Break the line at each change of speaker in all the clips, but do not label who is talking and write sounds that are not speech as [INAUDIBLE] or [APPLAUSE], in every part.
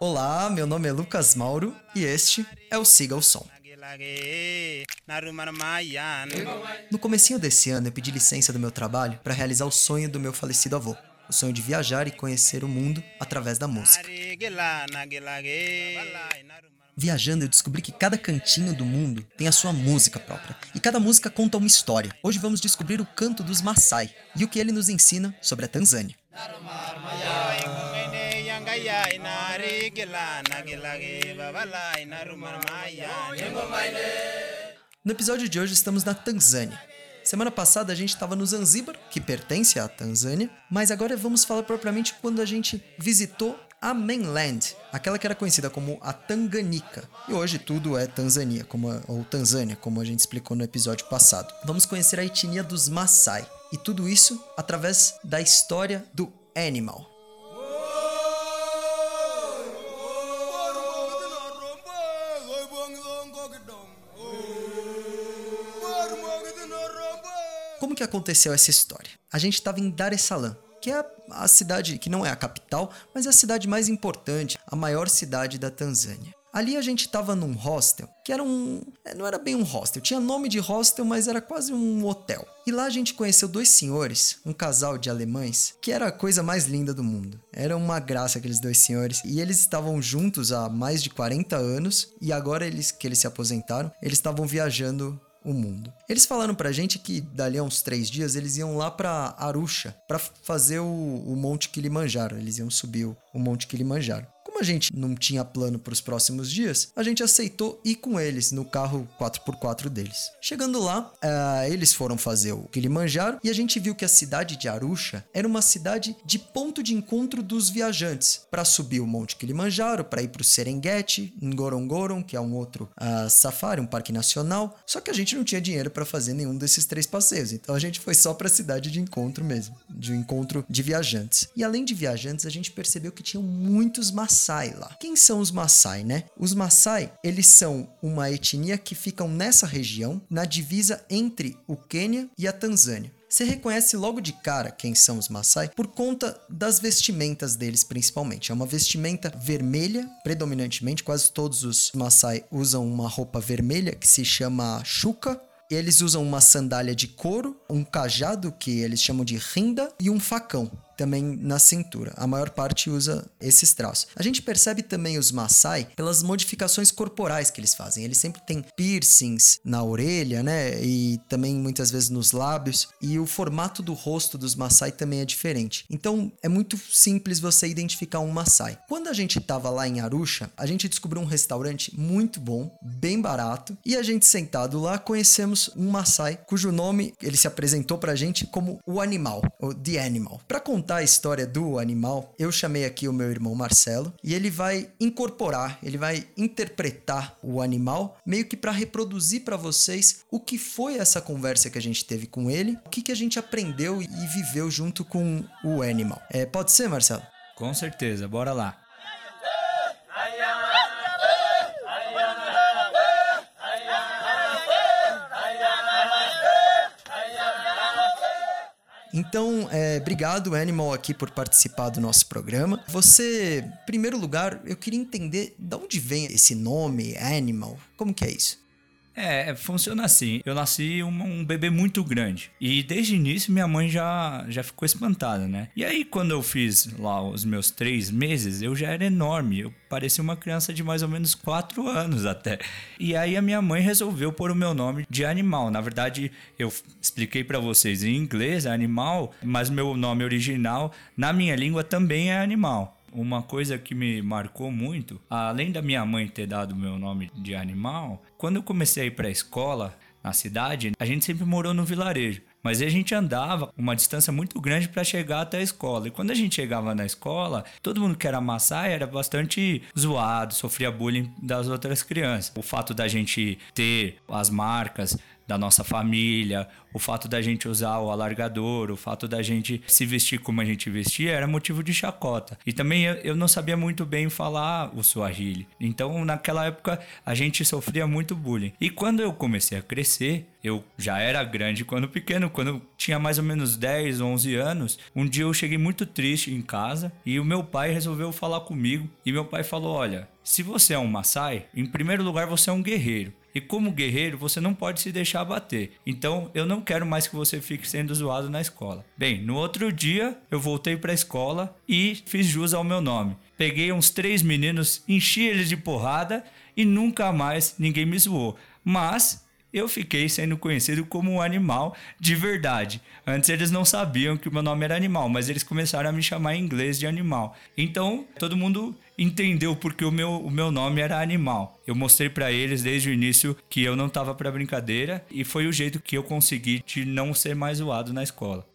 Olá, meu nome é Lucas Mauro e este é o Siga o Som. No comecinho desse ano eu pedi licença do meu trabalho para realizar o sonho do meu falecido avô, o sonho de viajar e conhecer o mundo através da música. Viajando, eu descobri que cada cantinho do mundo tem a sua música própria. E cada música conta uma história. Hoje vamos descobrir o canto dos Maasai e o que ele nos ensina sobre a Tanzânia. No episódio de hoje estamos na Tanzânia. Semana passada a gente estava no Zanzíbar, que pertence à Tanzânia, mas agora vamos falar propriamente quando a gente visitou a mainland, aquela que era conhecida como a Tanganica. E hoje tudo é Tanzânia, como a, ou Tanzânia, como a gente explicou no episódio passado. Vamos conhecer a etnia dos Maasai. E tudo isso através da história do Animal. Como que aconteceu essa história? A gente estava em Dar es Salaam, que é a cidade que não é a capital, mas é a cidade mais importante, a maior cidade da Tanzânia. Ali a gente estava num hostel, que era um. É, não era bem um hostel, tinha nome de hostel, mas era quase um hotel. E lá a gente conheceu dois senhores, um casal de alemães, que era a coisa mais linda do mundo. Era uma graça aqueles dois senhores. E eles estavam juntos há mais de 40 anos, e agora eles que eles se aposentaram, eles estavam viajando o mundo. Eles falaram pra gente que dali a uns três dias eles iam lá pra Arusha para fazer o, o Monte Kilimanjaro. Eles iam subir o, o Monte Kilimanjaro. Como a gente não tinha plano para os próximos dias, a gente aceitou ir com eles no carro 4x4 deles. Chegando lá, uh, eles foram fazer o Kilimanjaro e a gente viu que a cidade de Arusha era uma cidade de ponto de encontro dos viajantes para subir o Monte Kilimanjaro, para ir para o Serengeti, Ngorongoro, que é um outro uh, safari, um parque nacional. Só que a gente não tinha dinheiro para fazer nenhum desses três passeios, então a gente foi só para a cidade de encontro mesmo, de encontro de viajantes. E além de viajantes, a gente percebeu que tinham muitos maçãs Maasai lá. Quem são os Maasai, né? Os Maasai, eles são uma etnia que ficam nessa região, na divisa entre o Quênia e a Tanzânia. Você reconhece logo de cara quem são os Maasai por conta das vestimentas deles, principalmente. É uma vestimenta vermelha, predominantemente, quase todos os Maasai usam uma roupa vermelha que se chama chuca. Eles usam uma sandália de couro, um cajado que eles chamam de rinda e um facão também na cintura. A maior parte usa esses traços. A gente percebe também os Maasai pelas modificações corporais que eles fazem. Eles sempre têm piercings na orelha, né? E também muitas vezes nos lábios. E o formato do rosto dos Maasai também é diferente. Então é muito simples você identificar um Maasai. Quando a gente estava lá em Arusha, a gente descobriu um restaurante muito bom, bem barato. E a gente sentado lá conhecemos um Maasai cujo nome ele se apresentou pra gente como o animal, o The Animal. Para a história do animal, eu chamei aqui o meu irmão Marcelo e ele vai incorporar, ele vai interpretar o animal meio que para reproduzir para vocês o que foi essa conversa que a gente teve com ele, o que, que a gente aprendeu e viveu junto com o animal. É, pode ser, Marcelo?
Com certeza, bora lá.
Então, é, obrigado, Animal, aqui por participar do nosso programa. Você, em primeiro lugar, eu queria entender de onde vem esse nome, Animal. Como que é isso?
É, funciona assim. Eu nasci um, um, bebê muito grande. E desde o início minha mãe já, já ficou espantada, né? E aí, quando eu fiz lá os meus três meses, eu já era enorme. Eu parecia uma criança de mais ou menos quatro anos até. E aí a minha mãe resolveu pôr o meu nome de animal. Na verdade, eu expliquei para vocês em inglês, é animal, mas meu nome original na minha língua também é animal uma coisa que me marcou muito, além da minha mãe ter dado meu nome de animal, quando eu comecei a ir para a escola na cidade, a gente sempre morou no vilarejo. Mas a gente andava uma distância muito grande para chegar até a escola. E quando a gente chegava na escola, todo mundo que era Maasai era bastante zoado, sofria bullying das outras crianças. O fato da gente ter as marcas da nossa família, o fato da gente usar o alargador, o fato da gente se vestir como a gente vestia era motivo de chacota. E também eu não sabia muito bem falar o Swahili. Então, naquela época, a gente sofria muito bullying. E quando eu comecei a crescer, eu já era grande quando pequeno, quando tinha mais ou menos 10, 11 anos, um dia eu cheguei muito triste em casa e o meu pai resolveu falar comigo. E meu pai falou: Olha, se você é um Maasai, em primeiro lugar você é um guerreiro. E como guerreiro, você não pode se deixar abater. Então, eu não quero mais que você fique sendo zoado na escola. Bem, no outro dia, eu voltei para a escola e fiz jus ao meu nome. Peguei uns três meninos, enchi eles de porrada e nunca mais ninguém me zoou. Mas eu fiquei sendo conhecido como um animal de verdade. Antes eles não sabiam que o meu nome era animal, mas eles começaram a me chamar em inglês de animal. Então todo mundo entendeu porque o meu, o meu nome era animal. Eu mostrei para eles desde o início que eu não tava para brincadeira e foi o jeito que eu consegui de não ser mais zoado na escola.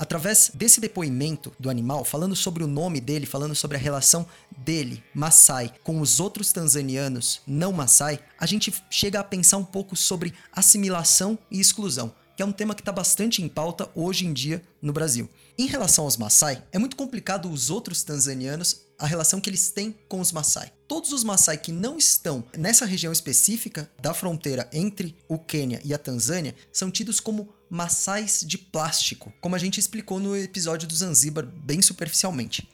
Através desse depoimento do animal, falando sobre o nome dele, falando sobre a relação dele, Maasai, com os outros tanzanianos não Maasai, a gente chega a pensar um pouco sobre assimilação e exclusão, que é um tema que está bastante em pauta hoje em dia no Brasil. Em relação aos Maasai, é muito complicado os outros tanzanianos a relação que eles têm com os Maasai. Todos os Maasai que não estão nessa região específica da fronteira entre o Quênia e a Tanzânia são tidos como maçais de plástico, como a gente explicou no episódio do Zanzibar bem superficialmente.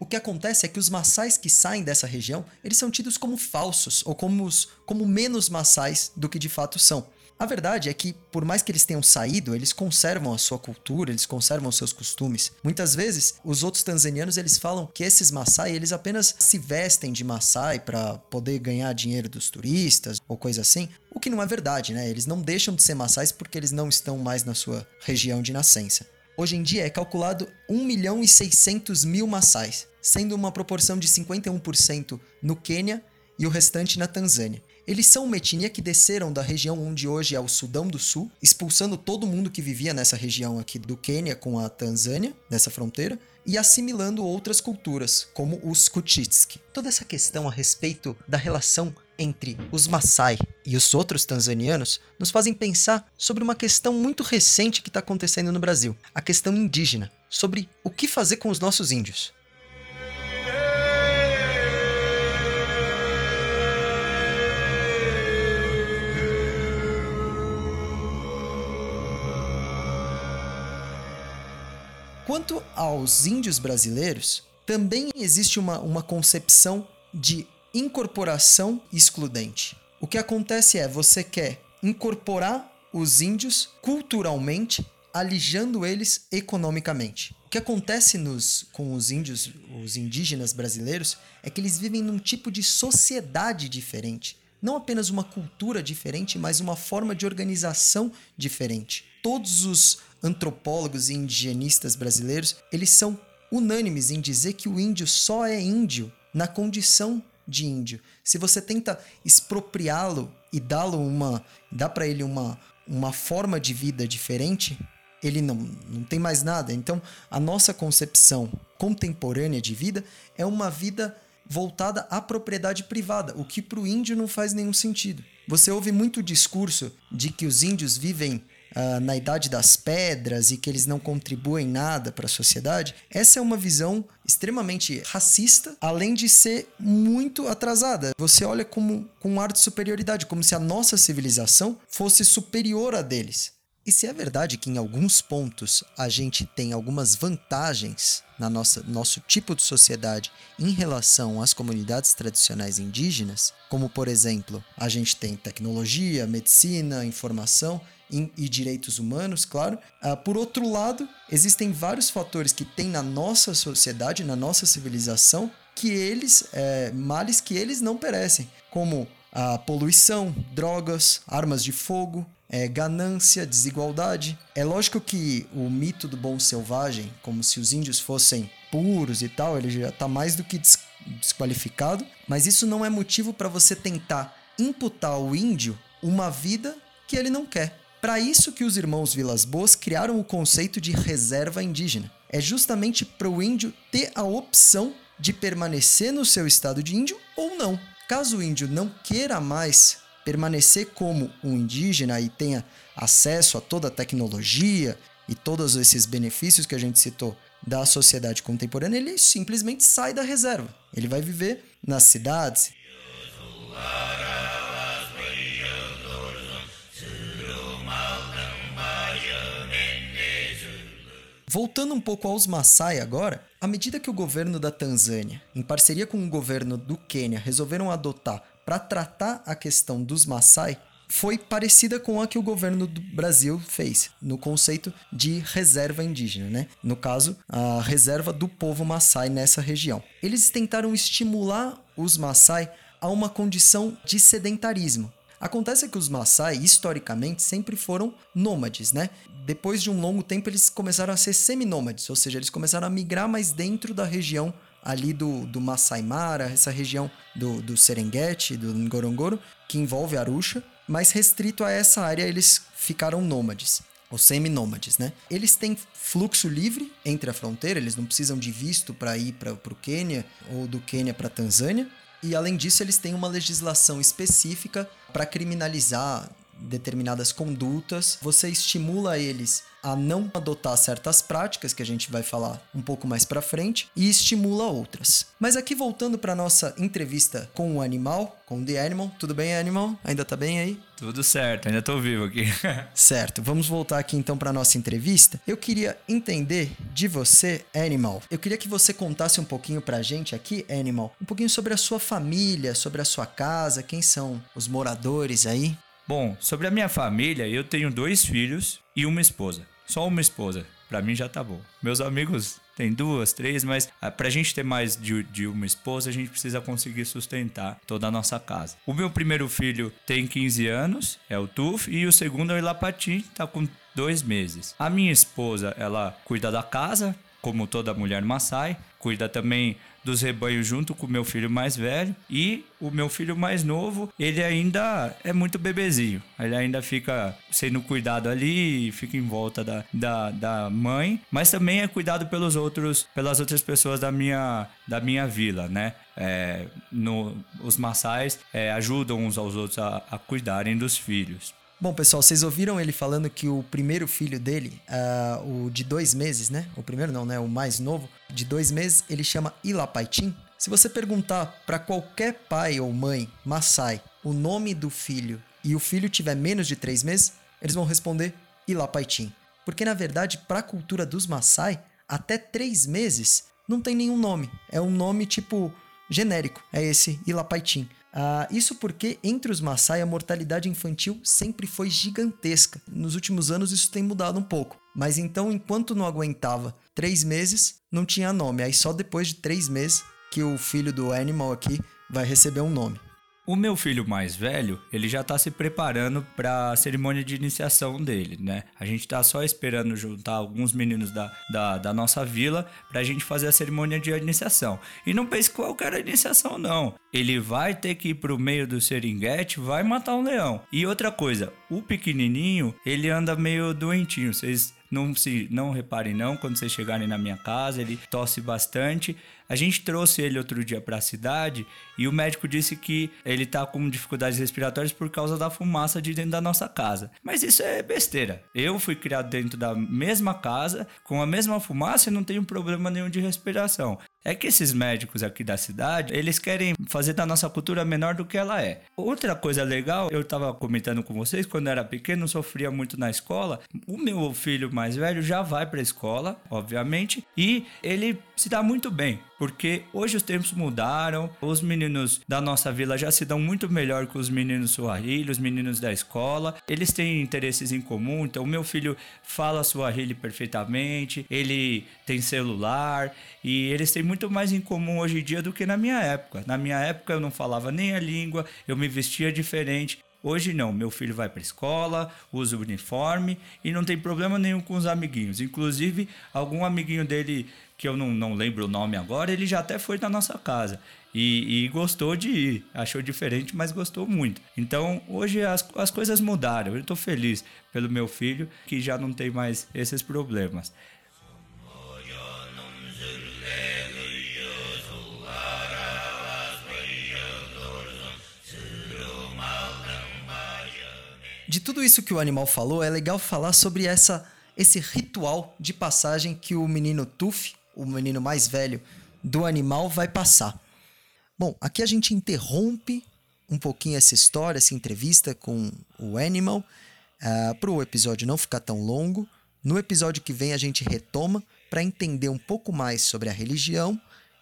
O que acontece é que os maçais que saem dessa região, eles são tidos como falsos ou como, os, como menos maçais do que de fato são. A verdade é que, por mais que eles tenham saído, eles conservam a sua cultura, eles conservam os seus costumes. Muitas vezes, os outros tanzanianos eles falam que esses Maasai eles apenas se vestem de Maasai para poder ganhar dinheiro dos turistas ou coisa assim, o que não é verdade, né? Eles não deixam de ser Maasais porque eles não estão mais na sua região de nascença. Hoje em dia é calculado 1 milhão e 600 mil Maasais, sendo uma proporção de 51% no Quênia e o restante na Tanzânia. Eles são uma etnia que desceram da região onde hoje é o Sudão do Sul, expulsando todo mundo que vivia nessa região aqui do Quênia com a Tanzânia, nessa fronteira, e assimilando outras culturas, como os Kutchitski. Toda essa questão a respeito da relação entre os Maasai e os outros tanzanianos nos fazem pensar sobre uma questão muito recente que está acontecendo no Brasil, a questão indígena, sobre o que fazer com os nossos índios. Quanto aos índios brasileiros, também existe uma, uma concepção de incorporação excludente. O que acontece é você quer incorporar os índios culturalmente, alijando eles economicamente. O que acontece nos, com os índios, os indígenas brasileiros, é que eles vivem num tipo de sociedade diferente. Não apenas uma cultura diferente, mas uma forma de organização diferente. Todos os antropólogos e indigenistas brasileiros, eles são unânimes em dizer que o índio só é índio na condição de índio. Se você tenta expropriá-lo e dá-lo uma, dá para ele uma, uma forma de vida diferente, ele não, não tem mais nada. Então, a nossa concepção contemporânea de vida é uma vida voltada à propriedade privada, o que para o índio não faz nenhum sentido. Você ouve muito discurso de que os índios vivem uh, na idade das pedras e que eles não contribuem nada para a sociedade, essa é uma visão extremamente racista, além de ser muito atrasada. Você olha como, com um ar de superioridade, como se a nossa civilização fosse superior a deles. E se é verdade que em alguns pontos a gente tem algumas vantagens na nossa nosso tipo de sociedade em relação às comunidades tradicionais indígenas, como por exemplo, a gente tem tecnologia, medicina, informação, e direitos humanos, claro. Uh, por outro lado, existem vários fatores que tem na nossa sociedade, na nossa civilização, que eles, é, males que eles não perecem, como a poluição, drogas, armas de fogo, é, ganância, desigualdade. É lógico que o mito do bom selvagem, como se os índios fossem puros e tal, ele já está mais do que des desqualificado, mas isso não é motivo para você tentar imputar ao índio uma vida que ele não quer. Para isso que os irmãos Vilas Boas criaram o conceito de reserva indígena. é justamente para o índio ter a opção de permanecer no seu estado de índio ou não. Caso o índio não queira mais permanecer como um indígena e tenha acesso a toda a tecnologia e todos esses benefícios que a gente citou da sociedade contemporânea, ele simplesmente sai da reserva. Ele vai viver nas cidades. Voltando um pouco aos Maasai agora, à medida que o governo da Tanzânia, em parceria com o governo do Quênia, resolveram adotar para tratar a questão dos Maasai, foi parecida com a que o governo do Brasil fez, no conceito de reserva indígena, né? No caso, a reserva do povo Maasai nessa região. Eles tentaram estimular os Maasai a uma condição de sedentarismo. Acontece que os Maasai, historicamente, sempre foram nômades, né? Depois de um longo tempo, eles começaram a ser seminômades, ou seja, eles começaram a migrar mais dentro da região ali do, do Masai Mara, essa região do, do Serengeti, do Ngorongoro, que envolve Arusha, mas restrito a essa área eles ficaram nômades ou semi-nômades, né? Eles têm fluxo livre entre a fronteira, eles não precisam de visto para ir para o Quênia ou do Quênia para a Tanzânia. E além disso, eles têm uma legislação específica para criminalizar determinadas condutas, você estimula eles a não adotar certas práticas que a gente vai falar um pouco mais para frente e estimula outras. Mas aqui voltando para nossa entrevista com o animal, com The Animal, tudo bem Animal? Ainda tá bem aí?
Tudo certo, ainda tô vivo aqui. [LAUGHS]
certo, vamos voltar aqui então para nossa entrevista. Eu queria entender de você, Animal. Eu queria que você contasse um pouquinho pra gente aqui, Animal, um pouquinho sobre a sua família, sobre a sua casa, quem são os moradores aí.
Bom, sobre a minha família, eu tenho dois filhos e uma esposa. Só uma esposa. Pra mim já tá bom. Meus amigos têm duas, três, mas ah, pra gente ter mais de, de, uma esposa, a gente precisa conseguir sustentar toda a nossa casa. O meu primeiro filho tem 15 anos, é o Tuf, e o segundo é o Ilapatim, tá com dois meses. A minha esposa, ela cuida da casa, como toda mulher Maasai, cuida também dos rebanhos junto com o meu filho mais velho e o meu filho mais novo, ele ainda é muito bebezinho. Ele ainda fica sendo cuidado ali, fica em volta da, da, da mãe, mas também é cuidado pelos outros, pelas outras pessoas da minha, da minha vila, né? É, no, os maçais é, ajudam uns aos outros a, a cuidarem dos filhos.
Bom, pessoal, vocês ouviram ele falando que o primeiro filho dele, uh, o de dois meses, né? O primeiro não, né? O mais novo, de dois meses, ele chama Ilapaitim. Se você perguntar para qualquer pai ou mãe Maasai o nome do filho e o filho tiver menos de três meses, eles vão responder Ilapaitim. Porque na verdade, para a cultura dos Maasai, até três meses não tem nenhum nome. É um nome tipo genérico. É esse Ilapaitim. Uh, isso porque entre os Maasai a mortalidade infantil sempre foi gigantesca. Nos últimos anos isso tem mudado um pouco. Mas então, enquanto não aguentava três meses, não tinha nome. Aí só depois de três meses que o filho do Animal aqui vai receber um nome.
O meu filho mais velho, ele já tá se preparando para a cerimônia de iniciação dele, né? A gente tá só esperando juntar alguns meninos da, da, da nossa vila pra gente fazer a cerimônia de iniciação. E não pense qualquer iniciação, não. Ele vai ter que ir pro meio do seringuete, vai matar um leão. E outra coisa, o pequenininho, ele anda meio doentinho. Vocês não se não reparem não quando vocês chegarem na minha casa, ele tosse bastante. A gente trouxe ele outro dia para a cidade e o médico disse que ele tá com dificuldades respiratórias por causa da fumaça de dentro da nossa casa. Mas isso é besteira. Eu fui criado dentro da mesma casa, com a mesma fumaça e não tenho problema nenhum de respiração. É que esses médicos aqui da cidade, eles querem fazer da nossa cultura menor do que ela é. Outra coisa legal, eu estava comentando com vocês, quando eu era pequeno, sofria muito na escola. O meu filho mais velho já vai para a escola, obviamente, e ele se dá muito bem, porque hoje os tempos mudaram, os meninos da nossa vila já se dão muito melhor que os meninos Suahili, os meninos da escola. Eles têm interesses em comum, então meu filho fala Suahili perfeitamente, ele tem celular e eles têm muito mais em comum hoje em dia do que na minha época. Na minha época eu não falava nem a língua, eu me vestia diferente. Hoje não, meu filho vai para escola, usa o uniforme e não tem problema nenhum com os amiguinhos. Inclusive, algum amiguinho dele que eu não, não lembro o nome agora, ele já até foi na nossa casa. E, e, gostou de ir. Achou diferente, mas gostou muito. Então, hoje as, as coisas mudaram. Eu estou feliz pelo meu filho, que já não tem mais esses problemas.
De tudo isso que o animal falou, é legal falar sobre essa esse ritual de passagem que o menino Tuff, o menino mais velho do animal, vai passar. Bom, aqui a gente interrompe um pouquinho essa história, essa entrevista com o Animal, uh, ah, para o episódio não ficar tão longo. No episódio que vem a gente retoma para entender um pouco mais sobre a religião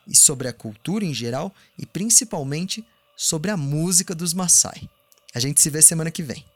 e sobre a cultura em geral e principalmente sobre a música dos Maasai. A gente se vê semana que vem.